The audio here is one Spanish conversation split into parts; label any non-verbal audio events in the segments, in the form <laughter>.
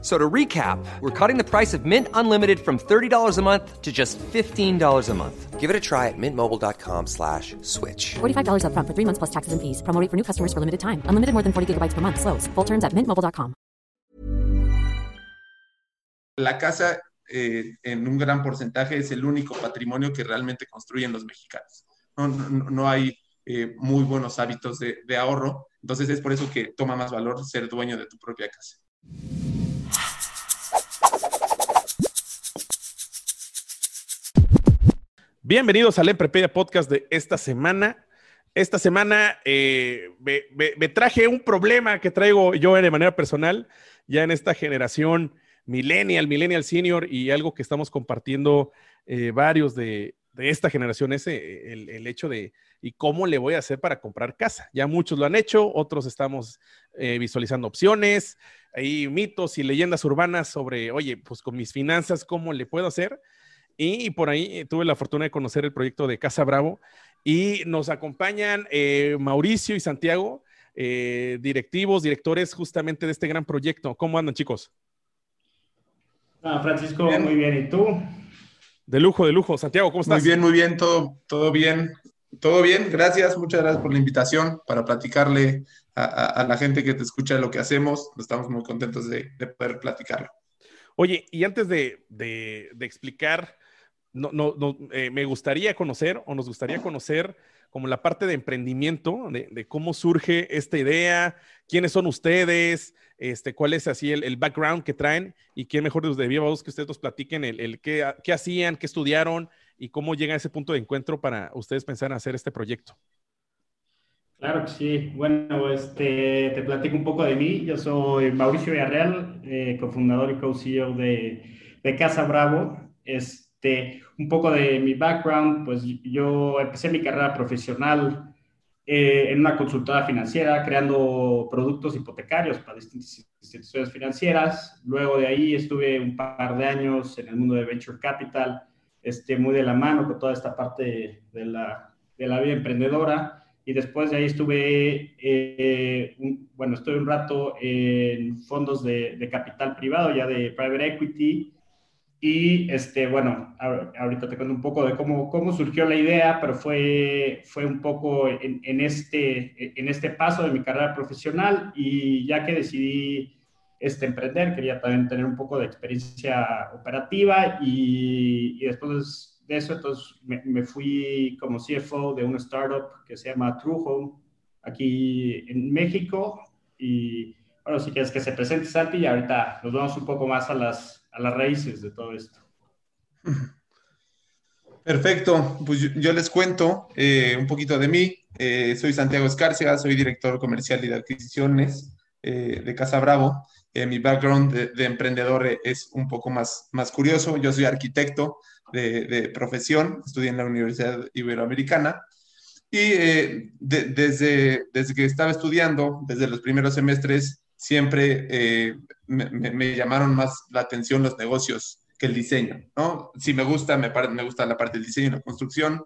So to recap, we're cutting the price of Mint Unlimited from $30 a month to just $15 a month. Give it a try at mintmobile.com slash switch. $45 upfront for three months plus taxes and fees. Promo rate for new customers for limited time. Unlimited more than 40 gigabytes per month. Slows. Full terms at mintmobile.com. La casa, eh, en un gran porcentaje, es el único patrimonio que realmente construyen los mexicanos. No, no, no hay eh, muy buenos hábitos de, de ahorro. Entonces es por eso que toma más valor ser dueño de tu propia casa. Bienvenidos al Emprepedia Podcast de esta semana. Esta semana eh, me, traje un problema que traigo yo de manera personal, ya en esta generación millennial, millennial senior, y algo que estamos compartiendo eh, varios de, esta generación, es el, el hecho de, ¿y cómo le voy a hacer para comprar casa? Ya muchos lo han hecho, otros estamos eh, visualizando opciones, hay mitos y leyendas urbanas sobre, oye, pues con mis finanzas, ¿cómo le puedo hacer? Y por ahí eh, tuve la fortuna de conocer el proyecto de Casa Bravo y nos acompañan eh, Mauricio y Santiago, eh, directivos, directores justamente de este gran proyecto. ¿Cómo andan, chicos? Ah, Francisco, Bien. muy bien. ¿Y tú? De lujo, de lujo. Santiago, ¿cómo estás? Muy bien, muy bien, todo, todo bien. Todo bien, gracias, muchas gracias por la invitación para platicarle a, a- a la gente que te escucha lo que hacemos. Estamos muy contentos de, de poder platicarlo. Oye, y antes de, de- de explicar, no, no, eh, me gustaría conocer o nos gustaría conocer como la parte de emprendimiento, de, cómo surge esta idea, quiénes son ustedes, este, cuál es así el, background que traen y quién mejor de viva voz que ustedes nos platiquen el, el qué, qué hacían, qué estudiaron y cómo llega a ese punto de encuentro para ustedes pensar en hacer este proyecto. Claro que sí. Bueno, este, te platico un poco de mí. Yo soy Mauricio Villarreal, eh, cofundador y co-CEO de, de Casa Bravo. Este, un poco de mi background, pues yo empecé mi carrera profesional eh, en una consultora financiera, creando productos hipotecarios para distintas instituciones financieras. Luego de ahí estuve un par de años en el mundo de Venture Capital, este, muy de la mano con toda esta parte de la, de la vida emprendedora. Y después de ahí estuve, eh, un- bueno, estuve un rato en fondos de, de capital privado, ya de private equity. Y, este, bueno, ahor- ahorita te cuento un poco de cómo, cómo surgió la idea, pero fue, fue un poco en, este, en este paso de mi carrera profesional. Y ya que decidí este, emprender, quería también tener un poco de experiencia operativa y, y después de eso, entonces me, me fui como CFO de una startup que se llama True Home aquí en México y bueno, si quieres que se presente Santi y ahorita nos vamos un poco más a las, a las raíces de todo esto. Perfecto, pues yo, les cuento eh, un poquito de mí. Eh, soy Santiago Escárcega, soy director comercial y de adquisiciones eh, de Casa Bravo. Mi background de, de emprendedor eh, es un poco más, más curioso. Yo soy arquitecto de, profesión, estudié en la Universidad Iberoamericana y de- desde, desde que estaba estudiando, desde los primeros semestres, siempre eh, me, llamaron más la atención los negocios que el diseño, ¿no? Sí me gusta, me, me gusta la parte del diseño y la construcción,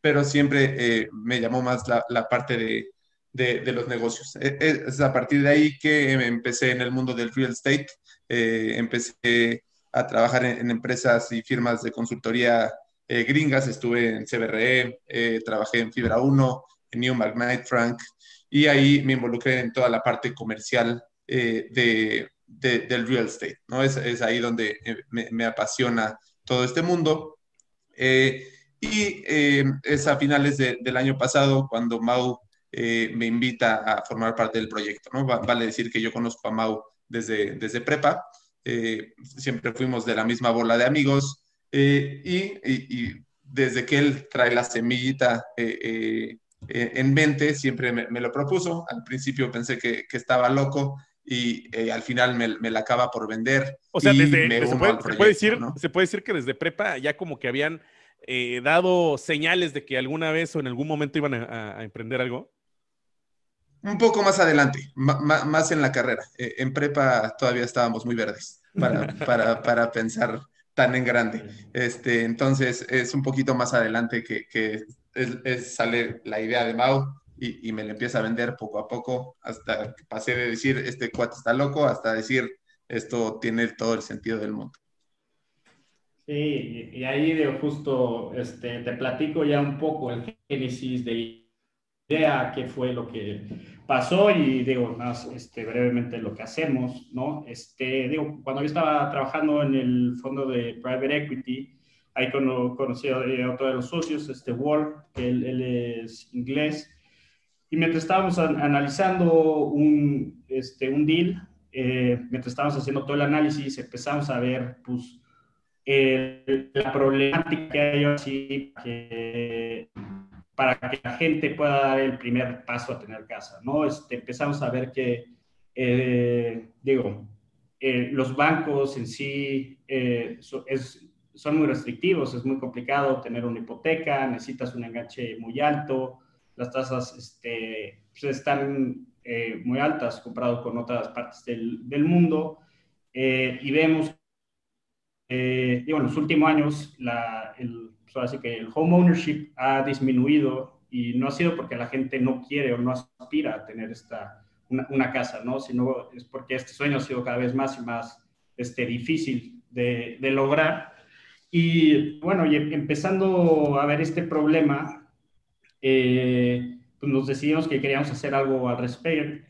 pero siempre eh, me llamó más la, la parte de, de- los negocios. E- e- Es a partir de ahí que empecé en el mundo del real estate, eh, empecé a trabajar en, en empresas y firmas de consultoría gringas, estuve en CBRE, trabajé en Fibra 1, en New Knight Frank, y ahí me involucré en toda la parte comercial eh, de, de- del real estate, ¿no? Es, es ahí donde eh, me, me apasiona todo este mundo. Eh, y eh, es a finales de- del año pasado cuando Mau eh, me invita a formar parte del proyecto, ¿no? Va- vale decir que yo conozco a Mau desde, desde prepa, eh, siempre fuimos de la misma bola de amigos y, y- y desde que él trae la semillita en mente, siempre me, me lo propuso. Al principio pensé que, que estaba loco y eh, al final me, me la acaba por vender. O sea, desde, me se, puede, se decir, ¿no? se puede decir que desde prepa ya como que habían eh, dado señales de que alguna vez o en algún momento iban a, emprender algo. Un poco más adelante, más en la carrera. Eh, en prepa todavía estábamos muy verdes para, <laughs> para, para, pensar tan en grande. Este, entonces es un poquito más adelante que, que es, sale la idea de Mau y, y, me la empieza a vender poco a poco hasta que pasé de decir este cuate está loco hasta decir esto tiene todo el sentido del mundo. Sí, y ahí de justo este, te platico ya un poco el génesis de idea, qué fue lo que pasó y digo más este, brevemente lo que hacemos, ¿no? Este, digo, cuando yo estaba trabajando en el fondo de Private Equity, ahí conocí a otro de los socios, este Wall, que él, es inglés, y mientras estábamos analizando un, este, un deal, eh, mientras estábamos haciendo todo el análisis, empezamos a ver, pues, la problemática que hay así para que la gente pueda dar el primer paso a tener casa, ¿no? Este, empezamos a ver que, eh, digo, eh, los bancos en sí es, son muy restrictivos, es muy complicado tener una hipoteca, necesitas un enganche muy alto, las tasas este, pues están muy altas comparado con otras partes del, del mundo, y vemos, digo, en los últimos años, la, el, así que el home ownership ha disminuido y no ha sido porque la gente no quiere o no aspira a tener esta, una, casa, ¿no? Sino es porque este sueño ha sido cada vez más y más este, difícil de, de lograr. Y bueno, y empezando a ver este problema, eh, pues nos decidimos que queríamos hacer algo al,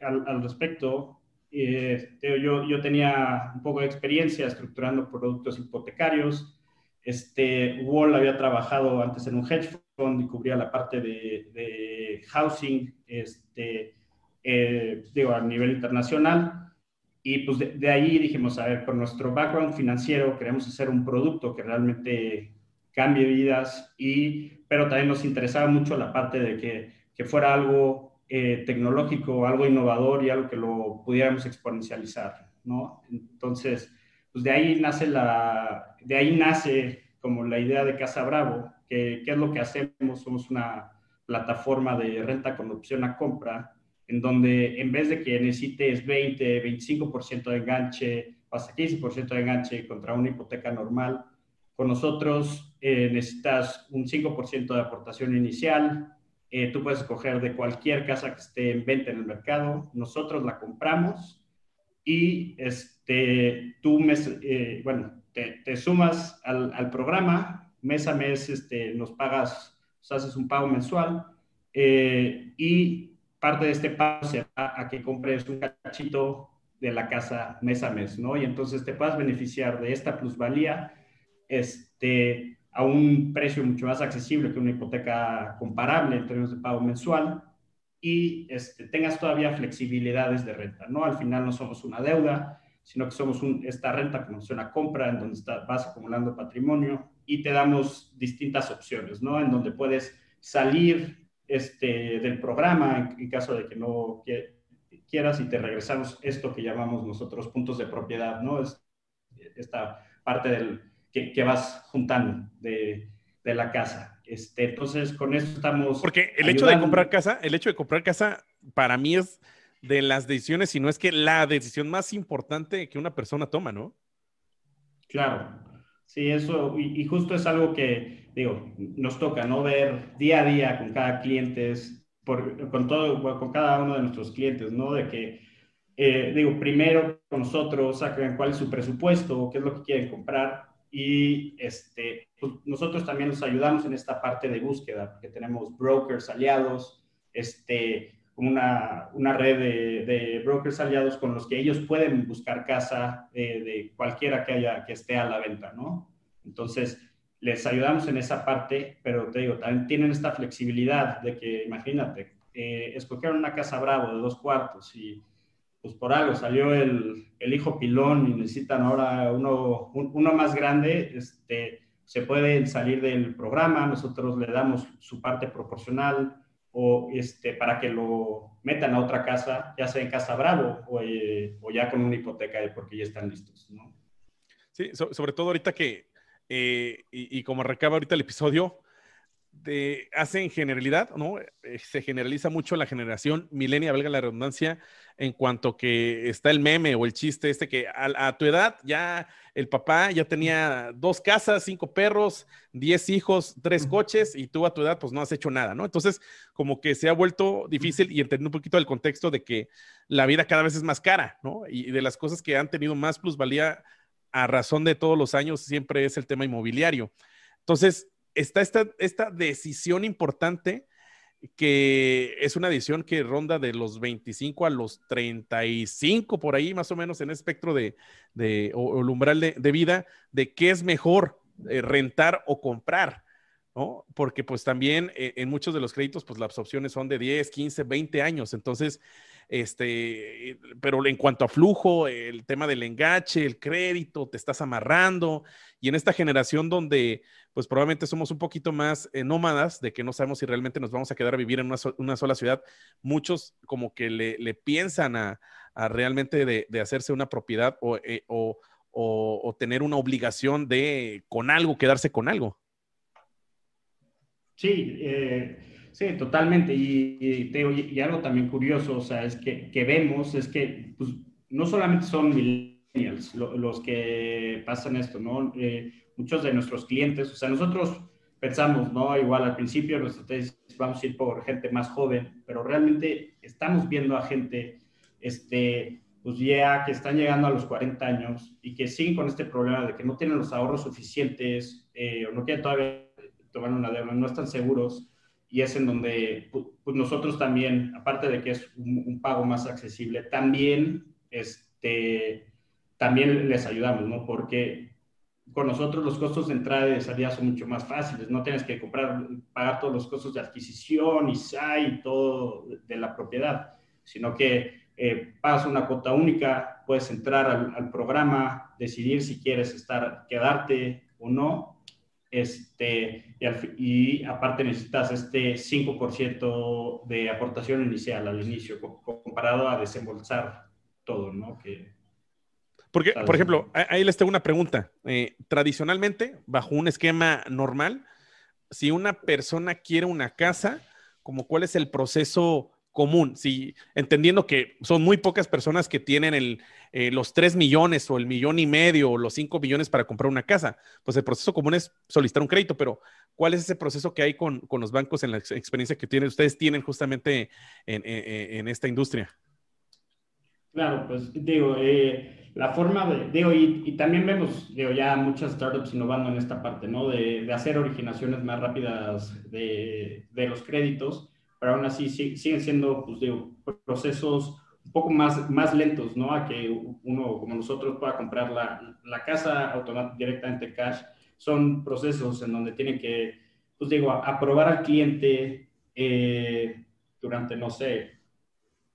al, al respecto. Eh, yo, yo tenía un poco de experiencia estructurando productos hipotecarios, este, Wall había trabajado antes en un hedge fund y cubría la parte de, housing, este, eh, digo, a nivel internacional. Y pues de, ahí dijimos, a ver, con nuestro background financiero queremos hacer un producto que realmente cambie vidas, y, pero también nos interesaba mucho la parte de que, que fuera algo eh, tecnológico, algo innovador y algo que lo pudiéramos exponencializar, ¿no? Entonces, pues de ahí nace la, de ahí nace como la idea de Casa Bravo, que qué es lo que hacemos, somos una plataforma de renta con opción a compra, en donde en vez de que necesites 20, 25% de enganche, hasta 15% de enganche contra una hipoteca normal, con nosotros eh, necesitas un 5% de aportación inicial, eh, tú puedes escoger de cualquier casa que esté en venta en el mercado, nosotros la compramos y este, tú, eh, bueno, te, sumas al, programa, mes a mes este, nos pagas, haces un pago mensual. Eh, y parte de este pago se va a que compres un cachito de la casa mes a mes, ¿no? Y entonces te puedas beneficiar de esta plusvalía este, a un precio mucho más accesible que una hipoteca comparable en términos de pago mensual y este, tengas todavía flexibilidades de renta, ¿no? Al final no somos una deuda, sino que somos esta renta como una compra en donde vas acumulando patrimonio y te damos distintas opciones, ¿no? En donde puedes salir este, del programa en, caso de que no quieras y te regresamos esto que llamamos nosotros puntos de propiedad, ¿no? Es esta parte del, que, que vas juntando de, de la casa. Este, entonces, con eso estamos. Porque el hecho de comprar casa, el hecho de comprar casa, para mí es de las decisiones, si no es que la decisión más importante que una persona toma, ¿no? Claro. Sí, eso, y, justo es algo que, digo, nos toca, ¿no? Ver día a día con cada cliente, por, con todo, con cada uno de nuestros clientes, ¿no? De que, eh, digo, primero con nosotros sacan cuál es su presupuesto, qué es lo que quieren comprar, y este, pues, nosotros también los ayudamos en esta parte de búsqueda, porque tenemos brokers aliados, este, una, una red de, brokers aliados con los que ellos pueden buscar casa de, cualquiera que, haya, que esté a la venta, ¿no? Entonces, les ayudamos en esa parte, pero te digo, también tienen esta flexibilidad de que, imagínate, eh, escogieron una casa bravo de dos cuartos y pues por algo salió el, el hijo pilón y necesitan ahora uno, uno más grande, este, se pueden salir del programa, nosotros le damos su parte proporcional o este, para que lo metan a otra casa, ya sea en Casa Bravo o, eh, o ya con una hipoteca porque ya están listos, ¿no? Sí, sobre todo ahorita que, eh, y, como recaba ahorita el episodio, de, hace en generalidad, ¿no? Eh, se generaliza mucho la generación milenia, valga la redundancia, en cuanto que está el meme o el chiste este que a, tu edad ya el papá ya tenía dos casas, cinco perros, diez hijos, tres coches y tú a tu edad pues no has hecho nada, ¿no? Entonces como que se ha vuelto difícil y entender un poquito el contexto de que la vida cada vez es más cara, ¿no? Y de las cosas que han tenido más plusvalía a razón de todos los años siempre es el tema inmobiliario. Entonces, está esta, esta decisión importante que es una decisión que ronda de los 25 a los 35, por ahí más o menos en el espectro de, de o, el umbral de, vida, de qué es mejor eh, rentar o comprar. ¿no? Porque pues también eh, en muchos de los créditos pues las opciones son de 10, 15, 20 años. Entonces, este, pero en cuanto a flujo, el tema del engache, el crédito, te estás amarrando. Y en esta generación donde pues probablemente somos un poquito más eh, nómadas, de que no sabemos si realmente nos vamos a quedar a vivir en una, sola ciudad, muchos como que le, piensan a, realmente de, hacerse una propiedad eh, o, o tener una obligación de con algo, quedarse con algo. Sí, eh, sí, totalmente. Y, y, algo también curioso, o sea, es que, que vemos, es que pues, no solamente son millennials los que pasan esto, ¿no? Eh, muchos de nuestros clientes, o sea, nosotros pensamos, ¿no? Igual al principio, nosotros vamos a ir por gente más joven, pero realmente estamos viendo a gente, este, pues ya que están llegando a los 40 años y que siguen con este problema de que no tienen los ahorros suficientes eh, o no quieren todavía tomar una deuda, no están seguros y es en donde pues, nosotros también, aparte de que es un, pago más accesible, también, este, también les ayudamos, ¿no? Porque con nosotros los costos de entrada y de salida son mucho más fáciles, no tienes que comprar, pagar todos los costos de adquisición y SAI y todo de la propiedad, sino que eh, pagas una cuota única, puedes entrar al, al programa, decidir si quieres estar, quedarte o no, este, y, aparte necesitas este 5% de aportación inicial al inicio, comparado a desembolsar todo, ¿no? Que, Porque, por ejemplo, ahí les tengo una pregunta. Eh, tradicionalmente, bajo un esquema normal, si una persona quiere una casa, como cuál es el proceso común, si, entendiendo que son muy pocas personas que tienen eh, los 3 millones o el millón y medio o los 5 millones para comprar una casa, pues el proceso común es solicitar un crédito, pero ¿cuál es ese proceso que hay con, con los bancos en la experiencia que tienen, ustedes tienen justamente en, en, esta industria? Claro, pues digo, eh, la forma de, digo, y, y, también vemos, digo, ya muchas startups innovando en esta parte, ¿no? De, de hacer originaciones más rápidas de, de los créditos pero aún así siguen siendo, pues digo, procesos un poco más, más lentos, ¿no? A que uno como nosotros pueda comprar la, la casa directamente cash. Son procesos en donde tienen que, pues digo, aprobar al cliente eh, durante, no sé,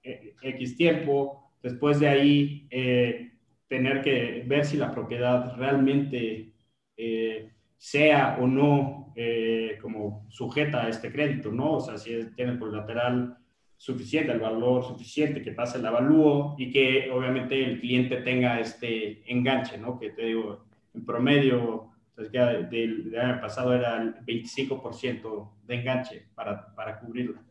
e, X tiempo. Después de ahí, eh, tener que ver si la propiedad realmente eh, sea o no eh, como sujeta a este crédito, ¿no? O sea, si tiene el colateral suficiente, el valor suficiente, que pase el avalúo y que obviamente el cliente tenga este enganche, ¿no? Que te digo, en promedio, pues ya del, año pasado era el 25% de enganche para, para cubrirla.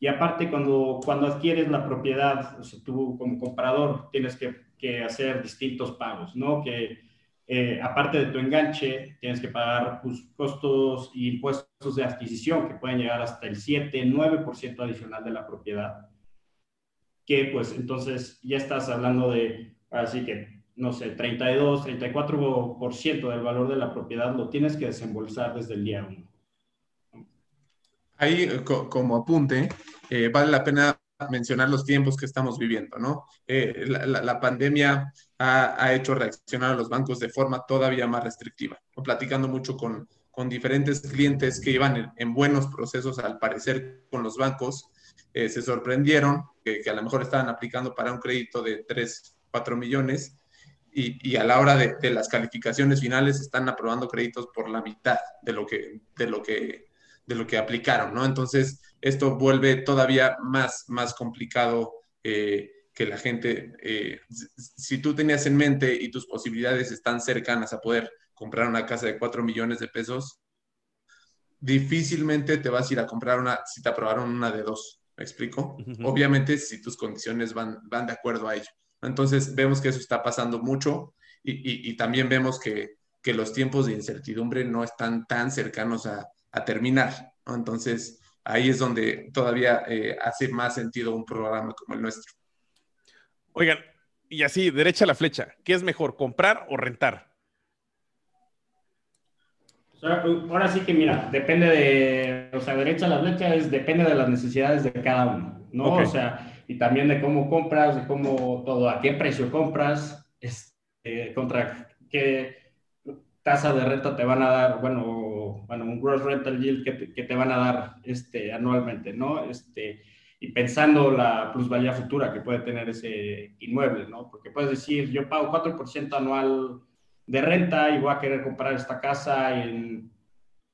Y aparte, cuando, cuando adquieres la propiedad, o sea, tú como comprador tienes que, que hacer distintos pagos, ¿no? Que eh, aparte de tu enganche, tienes que pagar pues, costos y impuestos de adquisición que pueden llegar hasta el 7, 9% adicional de la propiedad. Que pues entonces ya estás hablando de, así que, no sé, 32, 34% del valor de la propiedad lo tienes que desembolsar desde el día 1. Ahí, como apunte, eh, vale la pena mencionar los tiempos que estamos viviendo, ¿no? Eh, la, pandemia ha, hecho reaccionar a los bancos de forma todavía más restrictiva. Platicando mucho con, con diferentes clientes que iban en, buenos procesos, al parecer, con los bancos, eh, se sorprendieron que, a lo mejor estaban aplicando para un crédito de 3, 4 millones y, y a la hora de, de, las calificaciones finales están aprobando créditos por la mitad de lo que, de lo que, de lo que aplicaron, ¿no? Entonces, esto vuelve todavía más, más complicado eh, que la gente, eh, si tú tenías en mente y tus posibilidades están cercanas a poder comprar una casa de 4 millones de pesos, difícilmente te vas a ir a comprar una si te aprobaron una de dos. ¿Me explico? Obviamente si tus condiciones van, van de acuerdo a ello. Entonces vemos que eso está pasando mucho y, y- y también vemos que, que los tiempos de incertidumbre no están tan cercanos a, a terminar. ¿no? Entonces ahí es donde todavía eh, hace más sentido un programa como el nuestro. Oigan, y así, derecha a la flecha, ¿qué es mejor, comprar o rentar? Ahora sí que mira, depende de, o sea, derecha a la flecha es depende de las necesidades de cada uno, ¿no? O sea, y también de cómo compras, de cómo todo, a qué precio compras, este, contra qué tasa de renta te van a dar, bueno, bueno, un gross rental yield que te, que te van a dar este, anualmente, ¿no? Este, y pensando la plusvalía futura que puede tener ese inmueble, ¿no? Porque puedes decir, yo pago 4% anual de renta y voy a querer comprar esta casa en,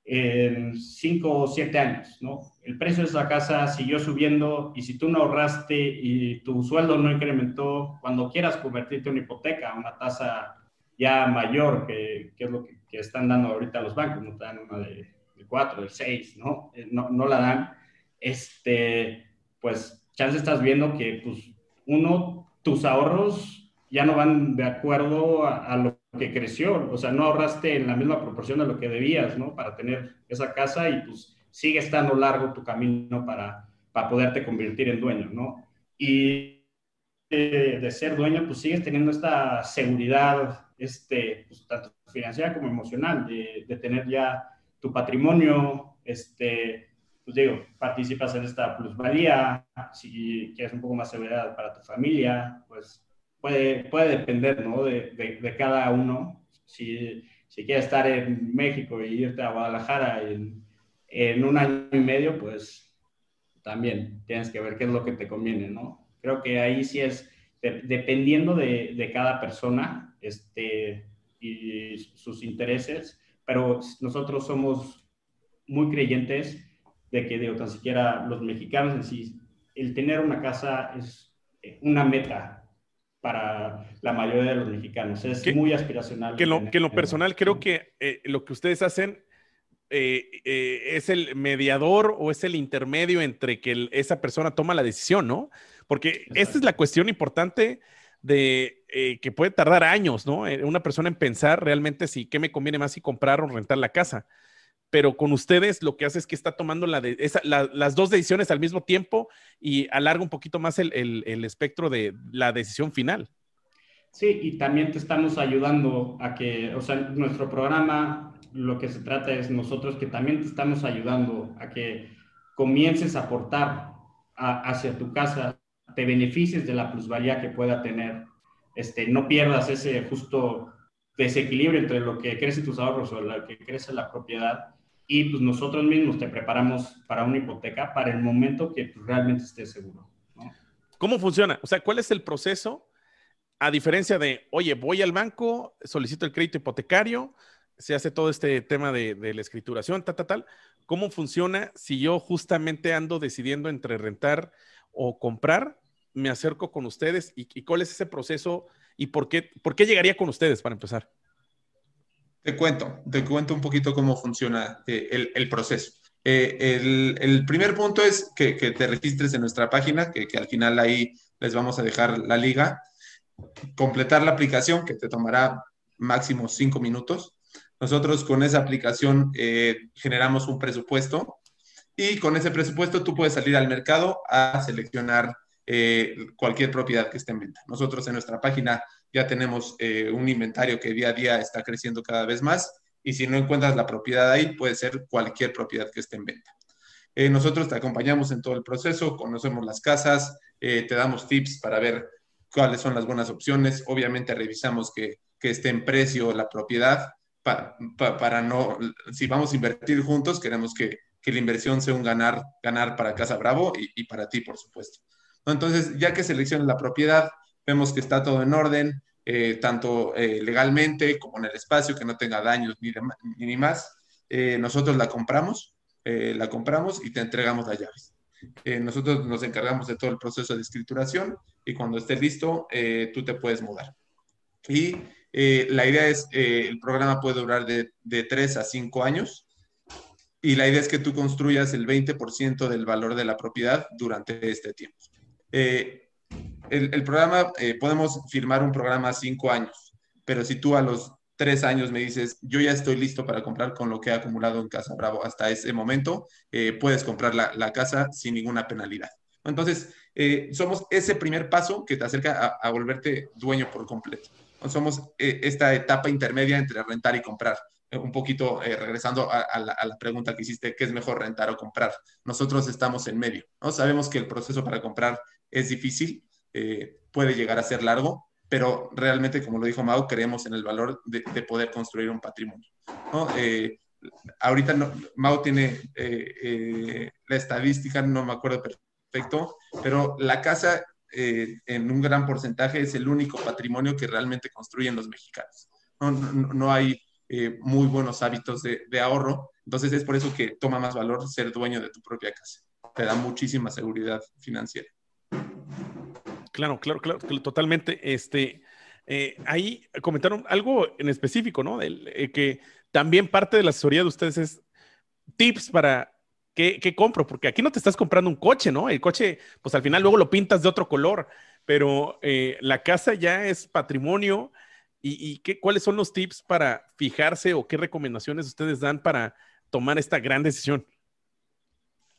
en 5 o 7 años, ¿no? El precio de esa casa siguió subiendo y si tú no ahorraste y tu sueldo no incrementó, cuando quieras convertirte en una hipoteca, una tasa ya mayor, que, que es lo que, que, están dando ahorita los bancos, no te dan una de, de 4, de 6, ¿no? Eh, ¿no? No la dan, este, pues chance estás viendo que, pues, uno, tus ahorros ya no van de acuerdo a, lo que creció, o sea, no ahorraste en la misma proporción de lo que debías, ¿no? Para tener esa casa y pues sigue estando largo tu camino para, para poderte convertir en dueño, ¿no? Y de, de ser dueño, pues sigues teniendo esta seguridad, este, pues, tanto financiera como emocional, de tener ya tu patrimonio, este, pues digo, participas en esta plusvalía, si quieres un poco más seguridad para tu familia, pues puede, puede depender, ¿no? De, de, de cada uno. Si, si, quieres estar en México y irte a Guadalajara en, en, un año y medio, pues también tienes que ver qué es lo que te conviene, ¿no? Creo que ahí sí es, de, dependiendo de, de, cada persona este, y sus intereses, pero nosotros somos muy creyentes de que, digo, tan siquiera los mexicanos en sí, el tener una casa es una meta para la mayoría de los mexicanos. Es que, muy aspiracional. Que, lo, que en lo personal creo que eh, lo que ustedes hacen eh, eh, es el mediador o es el intermedio entre que el, esa persona toma la decisión, ¿no? Porque Exacto. esta es la cuestión importante de eh, que puede tardar años, ¿no? Una persona en pensar realmente si qué me conviene más si comprar o rentar la casa. Pero con ustedes lo que hace es que está tomando las dos decisiones al mismo tiempo y alarga un poquito más el, espectro de la decisión final. Sí, y también te estamos ayudando a que, o sea, nuestro programa lo que se trata es nosotros que también te estamos ayudando a que comiences a aportar hacia tu casa, te beneficies de la plusvalía que pueda tener, este, no pierdas ese justo desequilibrio entre lo que crece tus ahorros o lo que crece la propiedad y pues nosotros mismos te preparamos para una hipoteca para el momento que pues, realmente estés seguro. ¿no? ¿Cómo funciona? O sea, ¿cuál es el proceso? A diferencia de, oye, voy al banco, solicito el crédito hipotecario, se hace todo este tema de, de la escrituración, tal, tal, tal. ¿Cómo funciona si yo justamente ando decidiendo entre rentar o comprar? Me acerco con ustedes y, y cuál es ese proceso y por qué, por qué llegaría con ustedes para empezar. Te cuento, te cuento un poquito cómo funciona eh, el, proceso. Eh, el, primer punto es que, te registres en nuestra página, que, que al final ahí les vamos a dejar la liga. Completar la aplicación, que te tomará máximo cinco minutos. Nosotros con esa aplicación eh, generamos un presupuesto y con ese presupuesto tú puedes salir al mercado a seleccionar eh, cualquier propiedad que esté en venta. Nosotros en nuestra página ya tenemos eh, un inventario que día a día está creciendo cada vez más y si no encuentras la propiedad ahí, puede ser cualquier propiedad que esté en venta. Eh, nosotros te acompañamos en todo el proceso, conocemos las casas, te damos tips para ver cuáles son las buenas opciones. Obviamente revisamos que, esté en precio la propiedad para, para, no, si vamos a invertir juntos, queremos que, la inversión sea un ganar, ganar para Casa Bravo y para ti, por supuesto. Entonces, ya que selecciones la propiedad, vemos que está todo en orden, eh, tanto eh, legalmente como en el espacio, que no tenga daños ni, ni, más. Eh, nosotros la compramos, la compramos y te entregamos las llaves. Nosotros nos encargamos de todo el proceso de escrituración y cuando esté listo, tú te puedes mudar. Y la idea es, el programa puede durar de, de 3 a 5 años. y la idea es que tú construyas el 20% del valor de la propiedad durante este tiempo. Eh, el, programa, eh, podemos firmar un programa a cinco años, pero si tú a los tres años me dices, yo ya estoy listo para comprar con lo que he acumulado en Casa Bravo hasta ese momento, eh, puedes comprar la, la, casa sin ninguna penalidad. Entonces, somos ese primer paso que te acerca a, a volverte dueño por completo. Somos esta etapa intermedia entre rentar y comprar un poquito eh, regresando a, la, pregunta que hiciste, ¿qué es mejor rentar o comprar? Nosotros estamos en medio, ¿no? Sabemos que el proceso para comprar es difícil, eh, puede llegar a ser largo, pero realmente, como lo dijo Mau, creemos en el valor de, poder construir un patrimonio, ¿no? Eh, ahorita no, tiene la estadística, no me acuerdo perfecto, pero la casa en un gran porcentaje es el único patrimonio que realmente construyen los mexicanos. no, no hay eh, muy buenos hábitos de, ahorro. Entonces es por eso que toma más valor ser dueño de tu propia casa. Te da muchísima seguridad financiera. Claro, claro, claro, totalmente. Este, eh, ahí comentaron algo en específico, ¿no? Eh, que también parte de la asesoría de ustedes es tips para qué, compro, porque aquí no te estás comprando un coche, ¿no? El coche, pues al final luego lo pintas de otro color, pero la casa ya es patrimonio ¿Y, qué, cuáles son los tips para fijarse o qué recomendaciones ustedes dan para tomar esta gran decisión?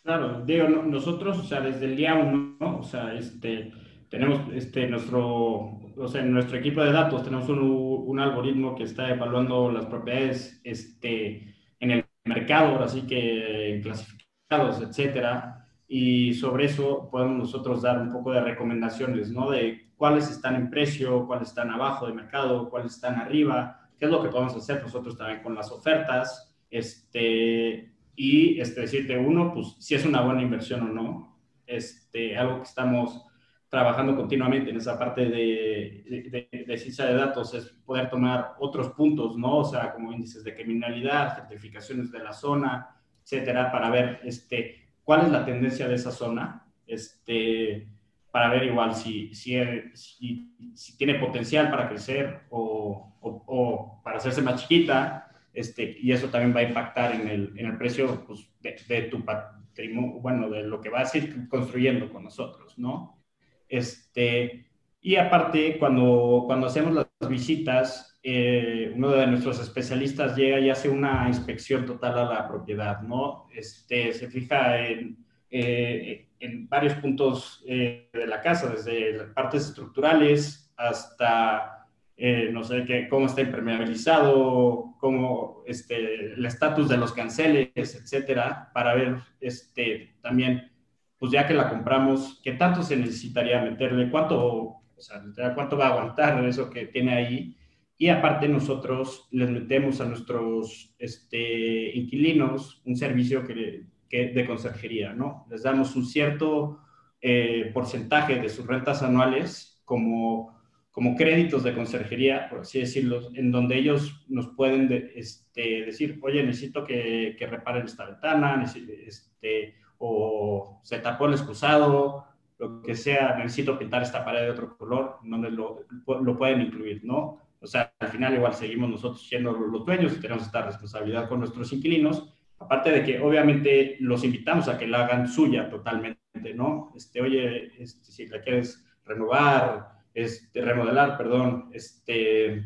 Claro, digo, nosotros, o sea, desde el día uno, o sea, este, tenemos este, nuestro, o sea, en nuestro equipo de datos tenemos un, un algoritmo que está evaluando las propiedades este, en el mercado, así que clasificados, etcétera, y sobre eso podemos nosotros dar un poco de recomendaciones, ¿no? De cuáles están en precio, cuáles están abajo de mercado, cuáles están arriba, qué es lo que podemos hacer nosotros también con las ofertas, este, y este, decirte, uno, pues si es una buena inversión o no, este, algo que estamos trabajando continuamente en esa parte de, de, de, ciencia de datos es poder tomar otros puntos, ¿no? O sea, como índices de criminalidad, certificaciones de la zona, etcétera, para ver este, cuál es la tendencia de esa zona, este, para ver igual si, si, si, tiene potencial para crecer o, o, para hacerse más chiquita, este, y eso también va a impactar en el, en el precio pues, de, tu patrimonio, bueno, de lo que vas a ir construyendo con nosotros, ¿no? Este, y aparte, cuando, cuando hacemos las visitas, eh, uno de nuestros especialistas llega y hace una inspección total a la propiedad, ¿no? Este, se fija en eh, en varios puntos eh, de la casa, desde partes estructurales hasta, eh, no sé, qué, cómo está impermeabilizado, cómo este, el estatus de los canceles, etcétera, para ver este, también, pues ya que la compramos, qué tanto se necesitaría meterle, cuánto, o sea, cuánto va a aguantar eso que tiene ahí. Y aparte nosotros les metemos a nuestros este, inquilinos un servicio que de conserjería, ¿no? Les damos un cierto eh, porcentaje de sus rentas anuales como, como créditos de conserjería, por así decirlo, en donde ellos nos pueden este, decir, oye, necesito que, que reparen esta ventana, este, o se tapó el excusado, lo que sea, necesito pintar esta pared de otro color, donde lo, lo pueden incluir, ¿no? O sea, al final igual seguimos nosotros siendo los dueños y tenemos esta responsabilidad con nuestros inquilinos, Aparte de que obviamente los invitamos a que la hagan suya totalmente, ¿no? Este, oye, este, si la quieres renovar, este, remodelar, perdón, este,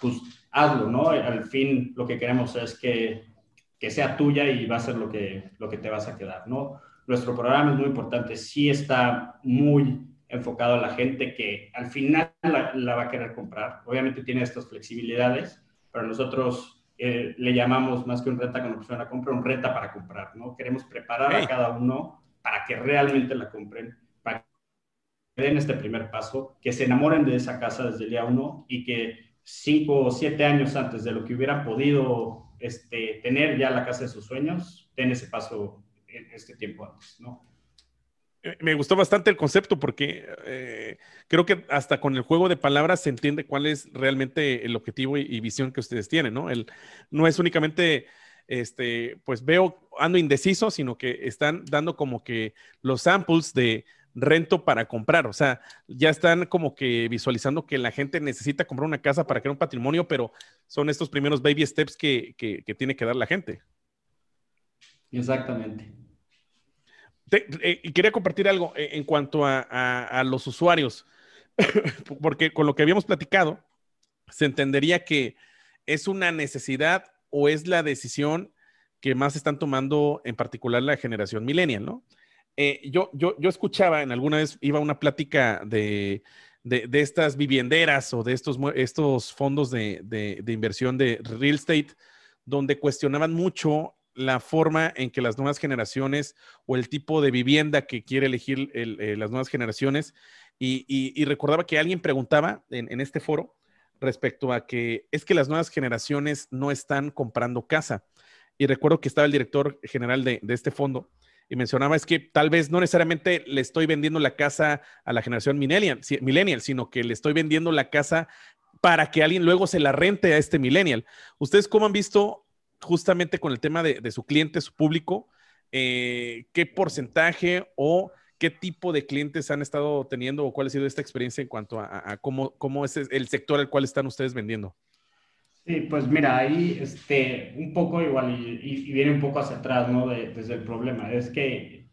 pues hazlo, ¿no? Al fin lo que queremos es que, que sea tuya y va a ser lo que, lo que te vas a quedar, ¿no? Nuestro programa es muy importante, sí está muy enfocado a la gente que al final la, la va a querer comprar. Obviamente tiene estas flexibilidades, pero nosotros eh, le llamamos más que un renta con opción a compra, un renta para comprar, ¿no? Queremos preparar a cada uno para que realmente la compren, den este primer paso, que se enamoren de esa casa desde el día uno y que cinco o siete años antes de lo que hubieran podido este, tener ya la casa de sus sueños, den ese paso este tiempo antes, ¿no? Eh, me gustó bastante el concepto porque eh, creo que hasta con el juego de palabras se entiende cuál es realmente el objetivo y, visión que ustedes tienen, ¿no? El, no es únicamente, este, pues veo, ando indeciso, sino que están dando como que los samples de rento para comprar, o sea, ya están como que visualizando que la gente necesita comprar una casa para crear un patrimonio, pero son estos primeros baby steps que, que tiene que dar la gente. Exactamente. Eh, y quería compartir algo eh, en cuanto a, los usuarios, <coughs> porque con lo que habíamos platicado, se entendería que es una necesidad o es la decisión que más están tomando en particular la generación millennial, ¿no? Eh, yo, yo, yo escuchaba en alguna vez, iba a una plática de, de, estas vivienderas o de estos, estos fondos de, de, inversión de real estate, donde cuestionaban mucho la forma en que las nuevas generaciones o el tipo de vivienda que quiere elegir eh, las nuevas generaciones. Y, recordaba que alguien preguntaba en, este foro respecto a que es que las nuevas generaciones no están comprando casa. Y recuerdo que estaba el director general de, este fondo y mencionaba es que tal vez no necesariamente le estoy vendiendo la casa a la generación millennial, millennial, sino que le estoy vendiendo la casa para que alguien luego se la rente a este millennial. ¿Ustedes cómo han visto justamente con el tema de, su cliente, su público, eh, qué porcentaje o qué tipo de clientes han estado teniendo o cuál ha sido esta experiencia en cuanto a, cómo, cómo, es el sector al cual están ustedes vendiendo. Sí, pues mira, ahí este, un poco igual y, viene un poco hacia atrás, ¿no? desde el problema. Es que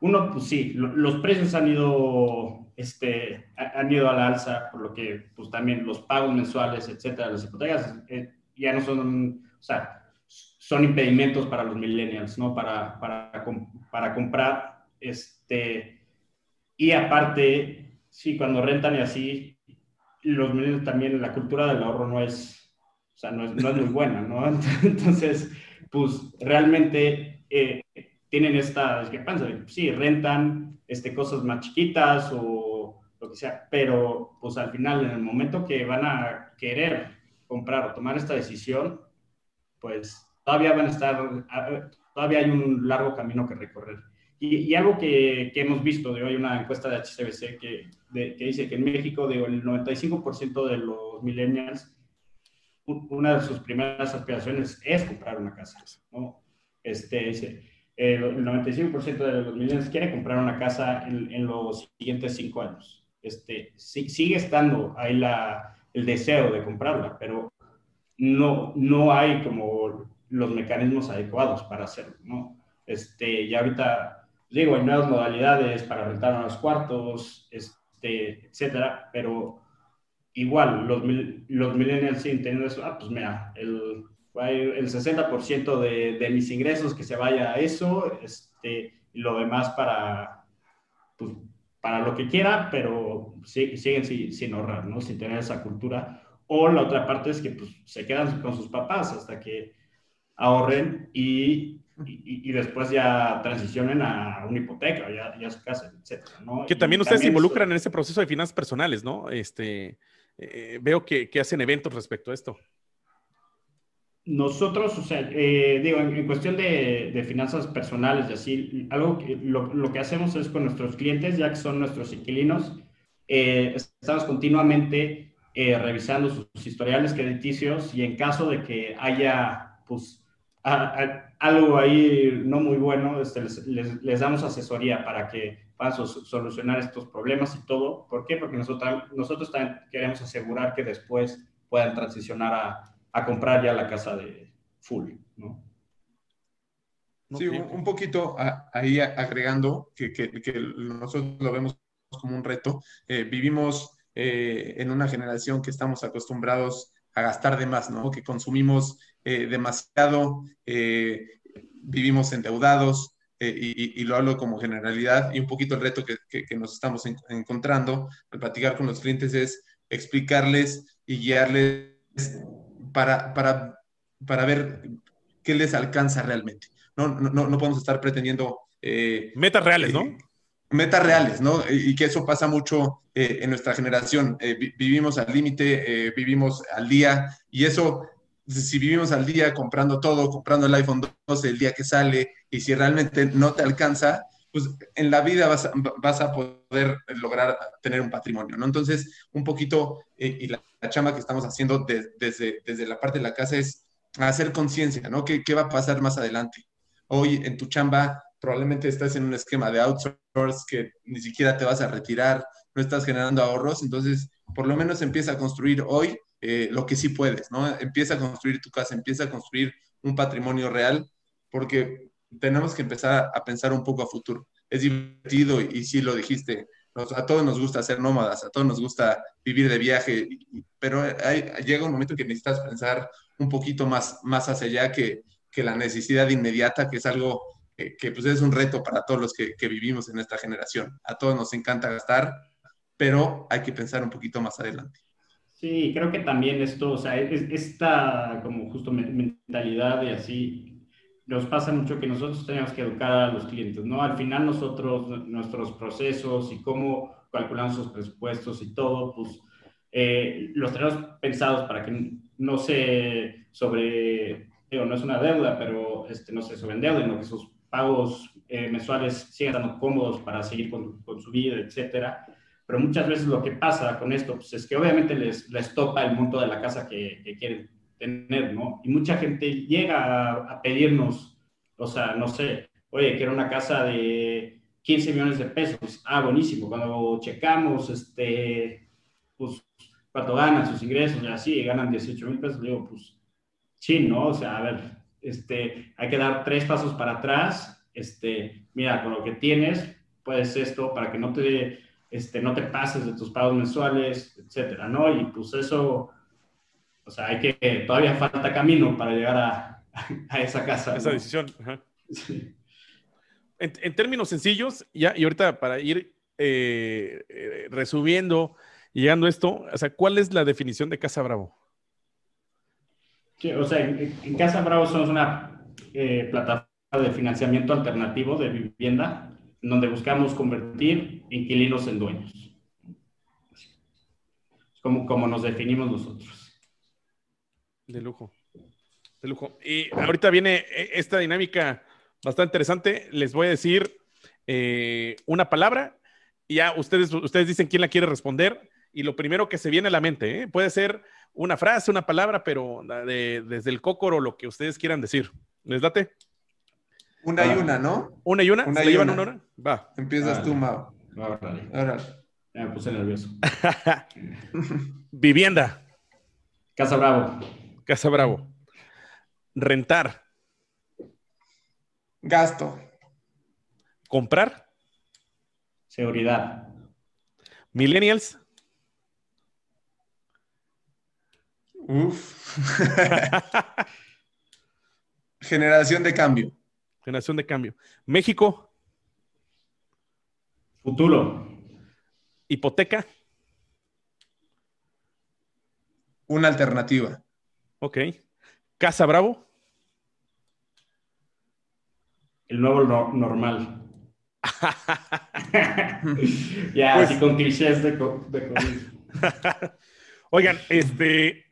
uno, pues sí, los precios han ido, este, han ido a la alza, por lo que pues también los pagos mensuales, etcétera, las hipotecas eh, ya no son, o sea, son impedimentos para los millennials, ¿no? Para, para, para comprar, este, y aparte, sí, cuando rentan y así, los millennials también, la cultura del ahorro no es, o sea, no es, no es muy buena, ¿no? <laughs> Entonces, pues realmente eh, tienen esta discrepancia, sí, rentan este, cosas más chiquitas o lo que sea, pero pues al final, en el momento que van a querer comprar o tomar esta decisión, pues todavía van a estar, todavía hay un largo camino que recorrer. Y, algo que, que, hemos visto de hoy, una encuesta de HCBC que, que dice que en México de el 95% de los millennials, una de sus primeras aspiraciones es comprar una casa. ¿no? Este, el 95% de los millennials quiere comprar una casa en, en los siguientes cinco años. Este, sigue estando ahí la, el deseo de comprarla, pero no, no hay como los mecanismos adecuados para hacerlo, ¿no? Este, ya ahorita, digo, hay nuevas modalidades para rentar unos cuartos, este, etcétera, pero igual, los, los millennials siguen teniendo eso, ah, pues mira, el, el 60% de, de, mis ingresos que se vaya a eso, este, y lo demás para, pues, para lo que quiera, pero siguen sin, sin, ahorrar, ¿no? Sin tener esa cultura. O la otra parte es que pues, se quedan con sus papás hasta que ahorren y, y, después ya transicionen a una hipoteca, ya, ya a su casa, etcétera, ¿no? Que también ustedes se involucran en ese proceso de finanzas personales, ¿no? Este, eh, veo que, hacen eventos respecto a esto. Nosotros, o sea, eh, digo, en, cuestión de, finanzas personales y así, algo lo, que hacemos es con nuestros clientes, ya que son nuestros inquilinos, eh, estamos continuamente revisando sus historiales crediticios y en caso de que haya, pues, algo ahí no muy bueno, este, les, damos asesoría para que puedan solucionar estos problemas y todo. ¿Por qué? Porque nosotros, nosotros también queremos asegurar que después puedan transicionar a, a comprar ya la casa de full, ¿no? Sí, un, poquito ahí agregando que, que, nosotros lo vemos como un reto. Eh, vivimos eh, en una generación que estamos acostumbrados a gastar de más, ¿no? Que consumimos eh, demasiado, eh, vivimos endeudados, eh, y, lo hablo como generalidad, y un poquito el reto que, que, nos estamos encontrando al platicar con los clientes es explicarles y guiarles para, para, para ver qué les alcanza realmente. No, no, no podemos estar pretendiendo... Metas reales, ¿no? metas reales, ¿no? Y, que eso pasa mucho en nuestra generación. vivimos al límite, vivimos al día, y eso si vivimos al día comprando todo, comprando el iPhone 12 el día que sale, y si realmente no te alcanza, pues en la vida vas vas a poder lograr tener un patrimonio, ¿no? Entonces, un poquito, eh, y la, chamba que estamos haciendo desde, desde la parte de la casa es hacer conciencia, ¿no? ¿Qué, ¿Qué va a pasar más adelante? Hoy en tu chamba probablemente estás en un esquema de outsource que ni siquiera te vas a retirar, no estás generando ahorros, entonces por lo menos empieza a construir hoy eh, lo que sí puedes, ¿no? Empieza a construir tu casa, empieza a construir un patrimonio real, porque tenemos que empezar a pensar un poco a futuro. Es divertido y, sí lo dijiste, a todos nos gusta ser nómadas, a todos nos gusta vivir de viaje, pero llega un momento que necesitas pensar un poquito más, más hacia allá que, que la necesidad inmediata, que es algo que, pues es un reto para todos los que, que, vivimos en esta generación. A todos nos encanta gastar, pero hay que pensar un poquito más adelante. Sí, creo que también esto, o sea, esta como justo mentalidad y así, nos pasa mucho que nosotros tenemos que educar a los clientes, ¿no? Al final nosotros, nuestros procesos y cómo calculamos sus presupuestos y todo, pues eh, los tenemos pensados para que no se sobre, digo, no es una deuda, pero este, no se sobreendeuden, ¿no? que sus pagos eh, mensuales sigan estando cómodos para seguir con, su vida, etcétera pero muchas veces lo que pasa con esto pues, es que obviamente les, les topa el monto de la casa que quieren tener, ¿no? Y mucha gente llega a, pedirnos, o sea, no sé, oye, quiero una casa de 15 millones de pesos. Ah, buenísimo. Cuando checamos, este, pues, cuánto ganan sus ingresos, y así, ganan 18 mil pesos, digo, pues, sí, ¿no? O sea, a ver, este, hay que dar tres pasos para atrás, este, mira, con lo que tienes, puedes esto, para que no te este, no te pases de tus pagos mensuales, etcétera, ¿no? Y pues eso, o sea, hay que, todavía falta camino para llegar a, a esa casa. Esa decisión. En, términos sencillos, ya, y ahorita para ir eh, eh, resumiendo y llegando a esto, o sea, ¿cuál es la definición de Casa Bravo? o sea, en, Casa Bravo somos una eh, plataforma de financiamiento alternativo de vivienda donde buscamos convertir inquilinos en dueños. Como, como nos definimos nosotros. De lujo. De lujo. Y ahorita viene eh, esta dinámica bastante interesante. Les voy a decir eh, una palabra y ya ustedes, ustedes dicen quién la quiere responder. Y lo primero que se viene a la mente, ¿eh? puede ser una frase, una palabra, pero desde el cócoro, lo que ustedes quieran decir. ¿Les date? Una y una, ¿no? ¿Una y una? una ¿Se llevan una hora? Va. Empiezas tú, Mao. Ahora. Ya me puse nervioso. <laughs> Vivienda. Casa Bravo. Casa Bravo. Rentar. Gasto. Comprar. Seguridad. Millennials. Uf. <laughs> Generación de cambio. Generación de cambio. México. Futuro. Hipoteca. Una alternativa. Ok. Casa Bravo. El nuevo normal. <laughs> ya, pues así con clichés de, <laughs> Oigan, este,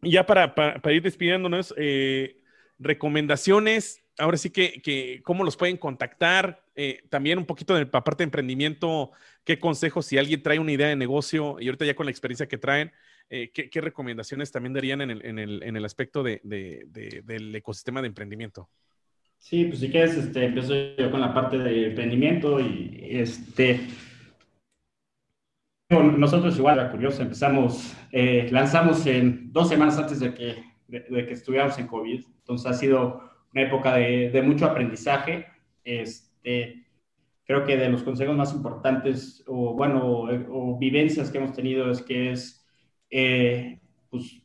ya para, para, ir despidiéndonos, eh, recomendaciones ahora sí que, cómo los pueden contactar, eh, también un poquito de la parte de emprendimiento, qué consejos si alguien trae una idea de negocio y ahorita ya con la experiencia que traen, eh, ¿qué, recomendaciones también darían en el, en el, en el aspecto de, del ecosistema de emprendimiento? Sí, pues si quieres, este, empiezo yo con la parte de emprendimiento y este... Nosotros igual, la curiosa, empezamos, eh, lanzamos en dos semanas antes de que, de que estuviéramos en COVID, entonces ha sido una época de, mucho aprendizaje. Este, creo que de los consejos más importantes o, bueno, o, vivencias que hemos tenido es que es, eh, pues,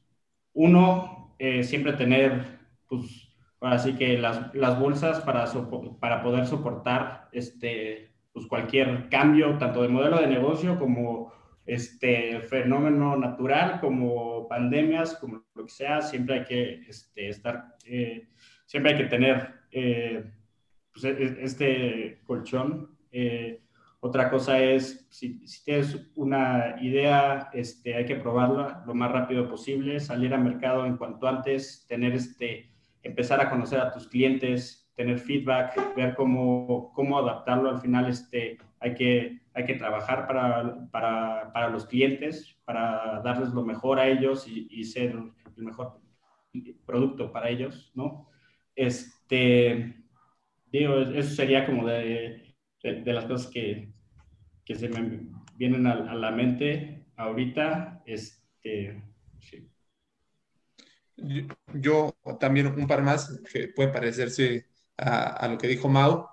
uno, eh, siempre tener, pues, así que las, las bolsas para, para poder soportar este, pues, cualquier cambio, tanto de modelo de negocio como este fenómeno natural, como pandemias, como lo que sea, siempre hay que este, estar eh, siempre hay que tener pues, e, e, este colchón. Otra cosa es, si, tienes una idea, este, hay que probarla lo más rápido posible, salir al mercado en cuanto antes, tener este, empezar a conocer a tus clientes, tener feedback, ver cómo, cómo adaptarlo. Al final este, hay, que, hay que trabajar para, para, para los clientes, para darles lo mejor a ellos y, y ser el mejor producto para ellos, ¿no? Este, digo, eso sería como de, de, las cosas que, que, se me vienen a, la mente ahorita. Este, yo, también un par más que puede parecerse a, lo que dijo Mau.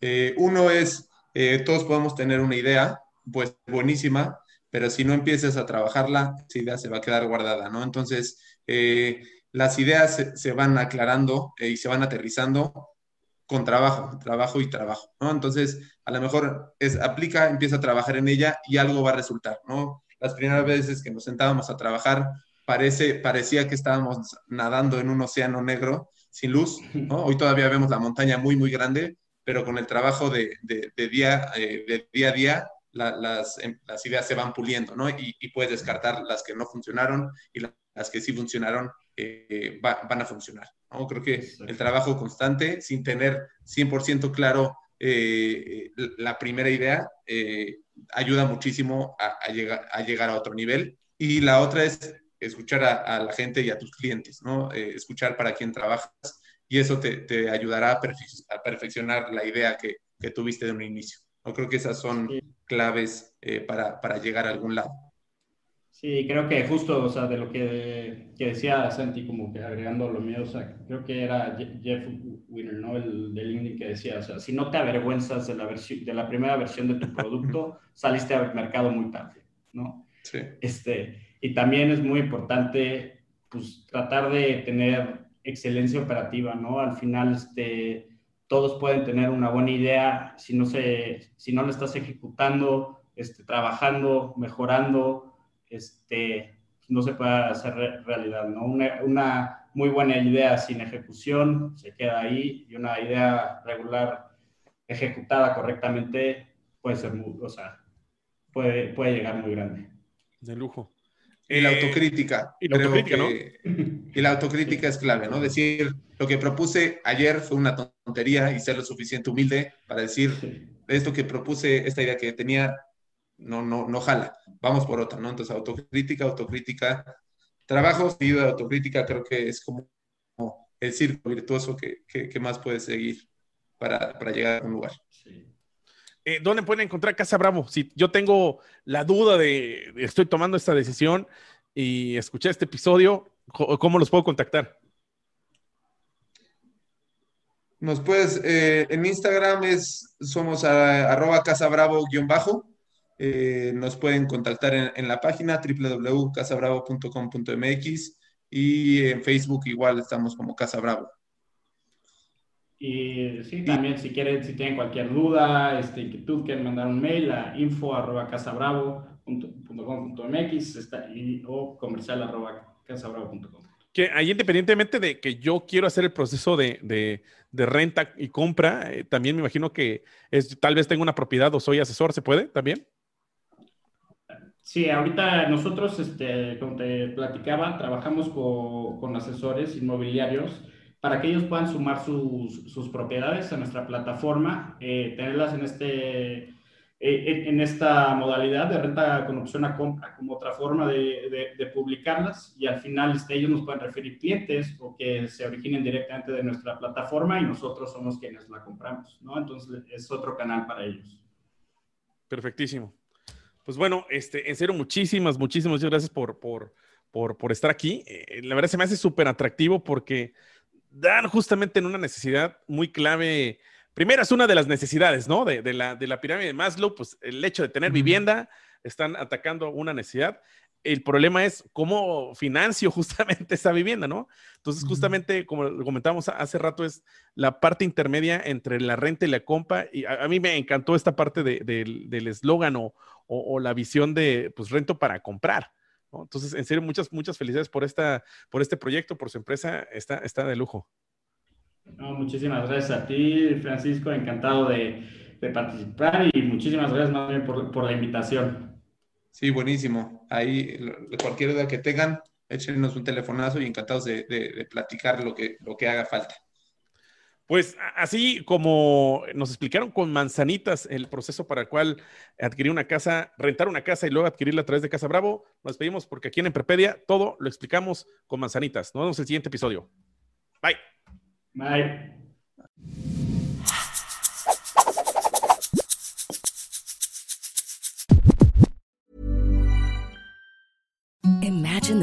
Eh, uno es, eh, todos podemos tener una idea, pues buenísima, pero si no empiezas a trabajarla, esa idea se va a quedar guardada, ¿no? Entonces, eh, las ideas se, van aclarando y se van aterrizando con trabajo, trabajo y trabajo, ¿no? Entonces, a lo mejor es, aplica, empieza a trabajar en ella y algo va a resultar, ¿no? Las primeras veces que nos sentábamos a trabajar, parece, parecía que estábamos nadando en un océano negro sin luz, ¿no? Hoy todavía vemos la montaña muy, muy grande, pero con el trabajo de, de, día, eh, de día a día, las, em, las, ideas se van puliendo, ¿no? Y, puedes descartar las que no funcionaron y las que sí funcionaron eh, van a funcionar, ¿no? Creo que el trabajo constante, sin tener 100% claro eh, la primera idea, ayuda muchísimo a, llegar, a llegar a otro nivel. Y la otra es escuchar a, la gente y a tus clientes, ¿no? escuchar para quién trabajas y eso te, te ayudará a, perfeccionar la idea que, que, tuviste de un inicio. Yo creo que esas son claves eh, para, para, llegar a algún lado. Sí, creo que justo, o sea, de lo que, que, decía Santi, como que agregando lo mío, o sea, creo que era Jeff Winner, ¿no? El de LinkedIn que decía, o sea, si no te avergüenzas de la, versión, de la primera versión de tu producto, <laughs> saliste al mercado muy tarde, ¿no? Sí. Este, y también es muy importante, pues, tratar de tener excelencia operativa, ¿no? Al final, este, todos pueden tener una buena idea, si no, se, si no la estás ejecutando, este, trabajando, mejorando, este, no se puede hacer realidad, ¿no? Una, una, muy buena idea sin ejecución se queda ahí y una idea regular ejecutada correctamente puede ser muy, o sea, puede, puede llegar muy grande. De lujo. Y la autocrítica. Y la autocrítica, ¿no? Y la autocrítica es clave, ¿no? Decir, lo que propuse ayer fue una tontería y ser lo suficiente humilde para decir, esto que propuse, esta idea que tenía, no, no, no jala. Vamos por otra, ¿no? Entonces, autocrítica, autocrítica. Trabajo seguido de autocrítica creo que es como el círculo virtuoso que, que, más puede seguir para, para llegar a un lugar. Eh, ¿dónde pueden encontrar Casa Bravo? Si yo tengo la duda de, estoy tomando esta decisión y escuché este episodio, ¿cómo los puedo contactar? Nos puedes, eh, en Instagram es, somos arroba casabravo-bajo. Eh, nos pueden contactar en, en la página www.casabravo.com.mx y en Facebook igual estamos como Casa Bravo. Y sí, también si quieren, si tienen cualquier duda, este, inquietud, quieren mandar un mail a info arroba casabravo.com.mx o comercial arroba casabravo.com. Que ahí independientemente de que yo quiero hacer el proceso de, de, de renta y compra, eh, también me imagino que es, tal vez tengo una propiedad o soy asesor, ¿se puede también? Sí, ahorita nosotros, este, como te platicaba, trabajamos con, con asesores inmobiliarios para que ellos puedan sumar sus, sus propiedades a nuestra plataforma, eh, tenerlas en, este, eh, en, esta modalidad de renta con opción a compra como otra forma de, de, publicarlas y al final este, ellos nos pueden referir clientes o que se originen directamente de nuestra plataforma y nosotros somos quienes la compramos, ¿no? Entonces es otro canal para ellos. Perfectísimo. Pues bueno, este, en serio, muchísimas, muchísimas gracias por, por, por, por estar aquí. Eh, la verdad se me hace súper atractivo porque dan justamente en una necesidad muy clave. Primero es una de las necesidades, ¿no? De, la, de la, pirámide de Maslow, pues el hecho de tener vivienda, están atacando una necesidad. El problema es cómo financio <laughs> justamente esa vivienda, ¿no? Entonces, justamente, como comentábamos hace rato, es la parte intermedia entre la renta y la compra. Y a, mí me encantó esta parte del eslogan o, o, la visión de, pues, rento para comprar. Entonces, en serio, muchas, muchas felicidades por, esta, por este proyecto, por su empresa, está, está de lujo. muchísimas gracias a ti, Francisco, encantado de, participar y muchísimas gracias más por, la invitación. Sí, buenísimo. Ahí, cualquier duda que tengan, échenos un telefonazo y encantados de, de platicar lo que, lo que haga falta. Pues así como nos explicaron con manzanitas el proceso para el cual adquirir una casa, rentar una casa y luego adquirirla a través de Casa Bravo, nos pedimos porque aquí en Emprepedia todo lo explicamos con manzanitas. Nos vemos en el siguiente episodio. Bye. Bye.